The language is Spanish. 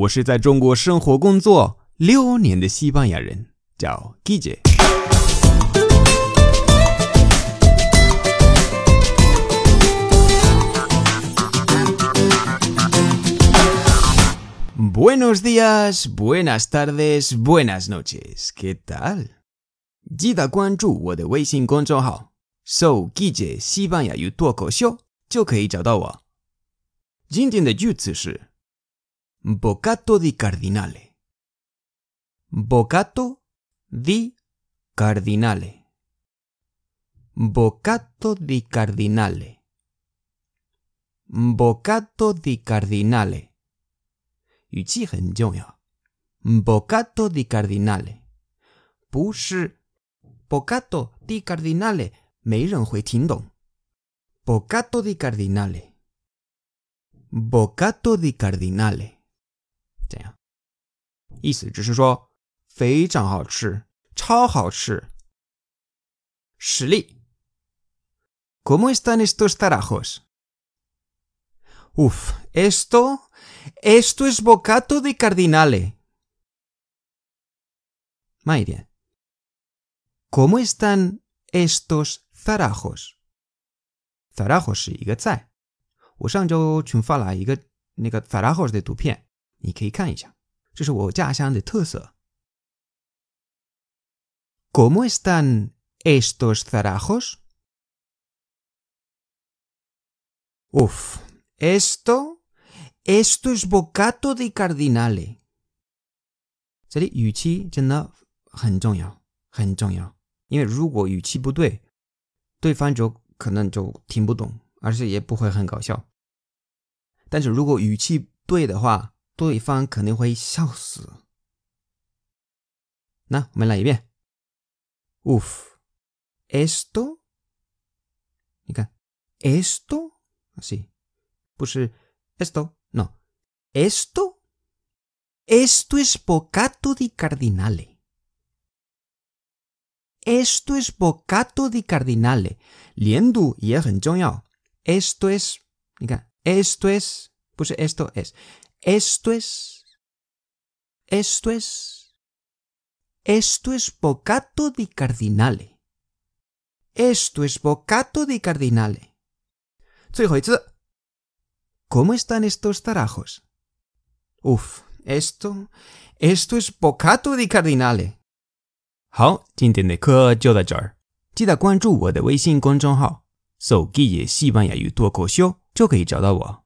我是在中国生活工作六年的西班牙人，叫 Guille。Buenos días, buenas tardes, buenas noches. ¿Qué tal? 记得关注我的微信公众号“搜 Guille 西班牙语脱口秀”，就可以找到我。今天的句子是 Bocato di cardinale. Bocato di cardinale. Bocato di cardinale. Bocato di cardinale. 语气很重要。Bocato di cardinale，不是 Bocato di cardinale，没人会听懂。Bocato di cardinale，Bocato di cardinale， 这样，意思只是说非常好吃，超好吃。实例，¿Cómo están estos tarajos? Uf, esto esto es bocato de cardinale. Muy ¿Cómo están estos zarajos? Zarajos 是一个菜。我上周群发了一个那个 zarajos 的图片， 你可以看一下，这是我家乡的特色。¿Cómo están estos zarajos? Uf, esto esto es bocato de cardinale。这里语气真的很重要，很重要。因为如果语气不对，对方就可能就听不懂，而且也不会很搞笑。但是如果语气对的话，对方肯定会笑死。那我们来一遍。Uf，esto，你看，esto，así，不是 esto。No. Esto, esto es bocato di cardinale. Esto es bocato di cardinale. Liendu y Esto es, esto es, pues esto es, esto es, esto es, esto es bocato di cardinale. Esto es bocato di cardinale. ¿Cómo están estos tarajos? Uf, esto, esto es bocato di cardinale。好，今天的课就到这儿，记得关注我的微信公众号“搜“记野西班牙语脱口秀”，就可以找到我。